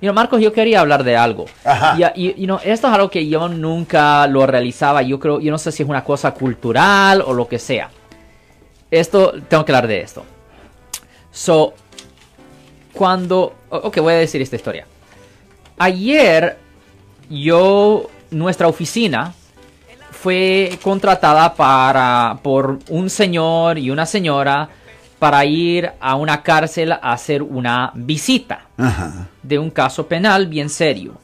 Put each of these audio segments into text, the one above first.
Y no, Marcos, yo quería hablar de algo. Ajá. Y, y, no, esto es algo que yo nunca lo realizaba. Yo creo, yo no sé si es una cosa cultural o lo que sea. Esto, tengo que hablar de esto. So, cuando... Ok, voy a decir esta historia. Ayer, yo, nuestra oficina fue contratada para, por un señor y una señora para ir a una cárcel a hacer una visita Ajá. de un caso penal bien serio.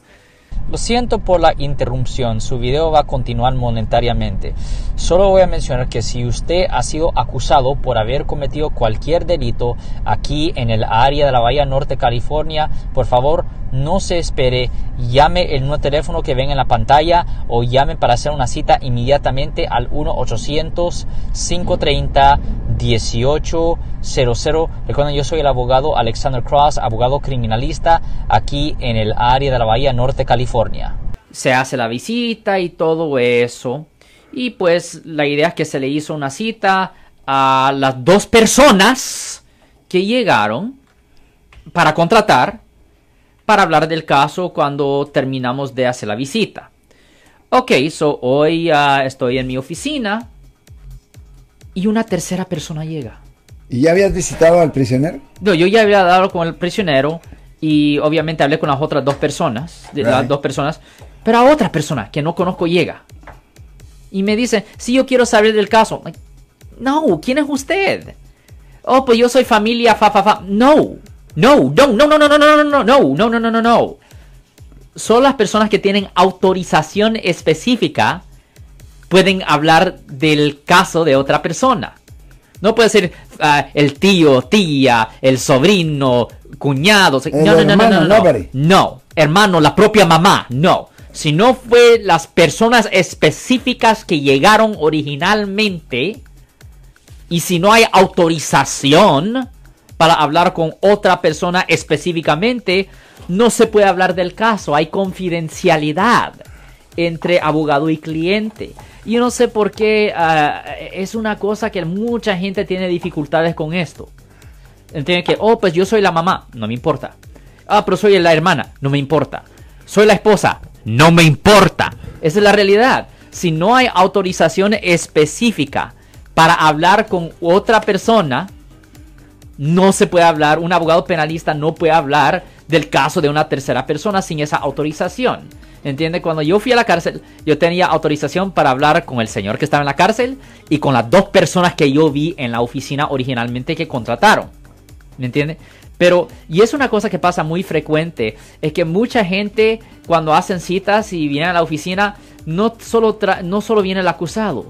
Lo siento por la interrupción, su video va a continuar monetariamente. Solo voy a mencionar que si usted ha sido acusado por haber cometido cualquier delito aquí en el área de la Bahía Norte, California, por favor no se espere, llame el nuevo teléfono que ven en la pantalla o llame para hacer una cita inmediatamente al 1-800-530-1800. Recuerden, yo soy el abogado Alexander Cross, abogado criminalista aquí en el área de la Bahía Norte, California. Se hace la visita y todo eso. Y pues la idea es que se le hizo una cita a las dos personas que llegaron para contratar para hablar del caso cuando terminamos de hacer la visita. Ok, so hoy uh, estoy en mi oficina y una tercera persona llega. ¿Y ya habías visitado al prisionero? No, yo ya había dado con el prisionero y obviamente hablé con las otras dos personas, Right. las dos personas, pero a otra persona que no conozco llega. Y me dice, si yo quiero saber del caso. Like, No, ¿quién es usted? Oh, pues yo soy familia, fa, fa, fa. No, no, no, no, no, no, no, no, no, no, no, no, no, no, no, no. Son las personas que tienen autorización específica pueden hablar del caso de otra persona. No puede ser ah, el tío, tía, el sobrino, cuñado. El no, no, no, no, hermano, no, no. nobody. No, hermano, la propia mamá, no. Si no fue las personas específicas que llegaron originalmente y si no hay autorización para hablar con otra persona específicamente, no se puede hablar del caso. Hay confidencialidad entre abogado y cliente. Yo no sé por qué ah, es una cosa que mucha gente tiene dificultades con esto. Entiende que, oh, pues yo soy la mamá, no me importa. Ah, pero soy la hermana, no me importa. Soy la esposa, no me importa. Esa es la realidad. Si no hay autorización específica para hablar con otra persona, no se puede hablar, un abogado penalista no puede hablar del caso de una tercera persona sin esa autorización. ¿Entiende? Cuando yo fui a la cárcel, yo tenía autorización para hablar con el señor que estaba en la cárcel y con las dos personas que yo vi en la oficina originalmente que contrataron. ¿Me entiende? Pero, y es una cosa que pasa muy frecuente, es que mucha gente cuando hacen citas y vienen a la oficina, no solo, no solo viene el acusado,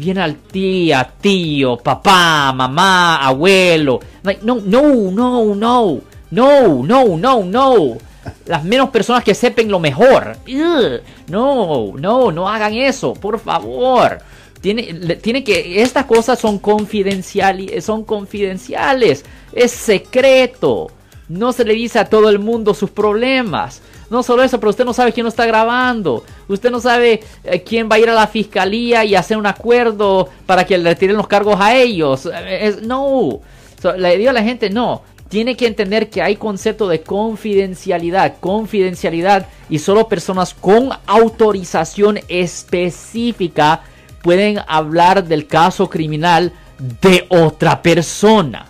viene al tía, tío, papá, mamá, abuelo. Like, no, no, no, no, no, no, no, no. Las menos personas que sepan lo mejor. Ugh. No, no, no hagan eso, por favor. Tiene, tiene que, estas cosas son confidenciales, son confidenciales, es secreto. No se le dice a todo el mundo sus problemas. No solo eso, pero usted no sabe quién lo está grabando. Usted no sabe eh, quién va a ir a la fiscalía y hacer un acuerdo para que le retiren los cargos a ellos. Eh, es- no. Le digo a la gente, no. Tiene que entender que hay concepto de confidencialidad, confidencialidad y solo personas con autorización específica pueden hablar del caso criminal de otra persona.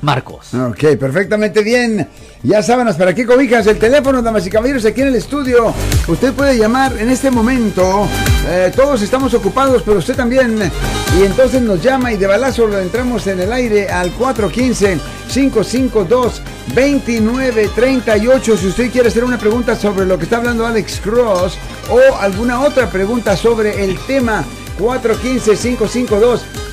Marcos. Ok, perfectamente bien. Ya sábanas, ¿para qué cobijas? El teléfono, damas y caballeros, aquí en el estudio. Usted puede llamar en este momento. Eh, todos estamos ocupados, pero usted también. Y entonces nos llama y de balazo lo entramos en el aire al 415-552-2938. Si usted quiere hacer una pregunta sobre lo que está hablando Alex Cross o alguna otra pregunta sobre el tema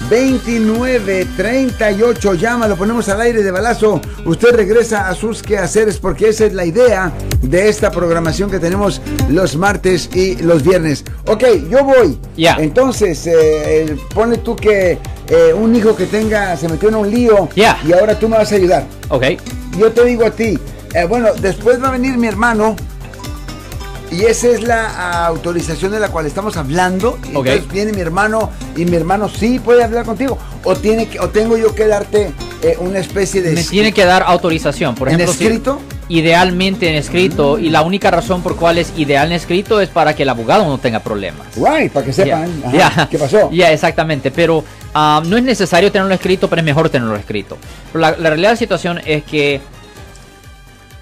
415-552-2938. Llama, lo ponemos al aire de balazo. Usted regresa a sus quehaceres porque esa es la idea de esta programación que tenemos los martes y los viernes. Ok, yo voy. Ya. Entonces, eh, pone tú que eh, un hijo que tenga se metió en un lío Ya. y ahora tú me vas a ayudar. Ok. Yo te digo a ti, eh, bueno, después va a venir mi hermano. Y esa es la autorización de la cual estamos hablando. Y Ok. Entonces viene mi hermano y mi hermano sí puede hablar contigo. O tiene que, o tengo yo que darte eh, una especie de Me tiene que dar autorización. Por ¿En ejemplo, si- escrito? idealmente en escrito y la única razón por cual es ideal en escrito es para que el abogado no tenga problemas. Right, para que sepan ajá, qué pasó. Ya, exactamente, pero ah, no es necesario tenerlo escrito, pero es mejor tenerlo escrito. La realidad de la situación es que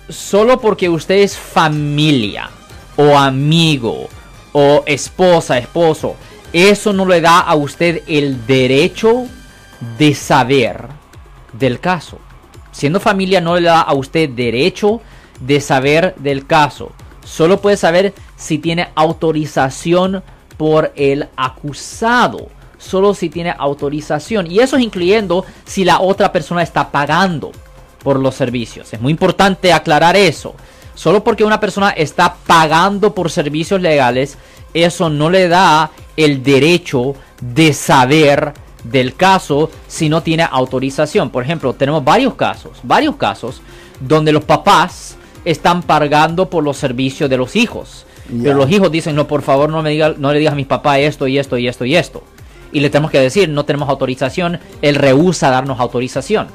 solo porque usted es familia o amigo o esposa, esposo, eso no le da a usted el derecho de saber del caso. Siendo familia no le da a usted derecho de saber del caso. Solo puede saber si tiene autorización por el acusado. Solo si tiene autorización. Y eso es incluyendo si la otra persona está pagando por los servicios. Es muy importante aclarar eso. Solo porque una persona está pagando por servicios legales, eso no le da el derecho de saber del caso si no tiene autorización. Por ejemplo, tenemos varios casos, varios casos donde los papás están pagando por los servicios de los hijos. Pero los hijos dicen, no, por favor, no, me diga, no le digas a mis papás esto y esto y esto y esto. Y le tenemos que decir, no tenemos autorización, él rehúsa darnos autorización.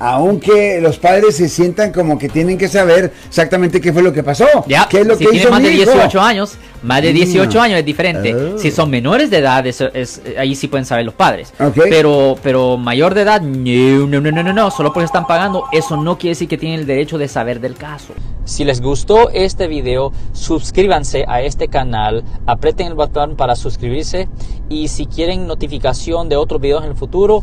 Aunque los padres se sientan como que tienen que saber exactamente qué fue lo que pasó. Ya, ¿Qué es lo si que hizo más de mi hijo? 18 años, más de 18 Mm. años es diferente. Oh. Si son menores de edad, eso es, ahí sí pueden saber los padres. Ok. Pero, pero mayor de edad, no, no, no, no, no, no, solo porque están pagando, eso no quiere decir que tienen el derecho de saber del caso. Si les gustó este video, suscríbanse a este canal, aprieten el botón para suscribirse y si quieren notificación de otros videos en el futuro,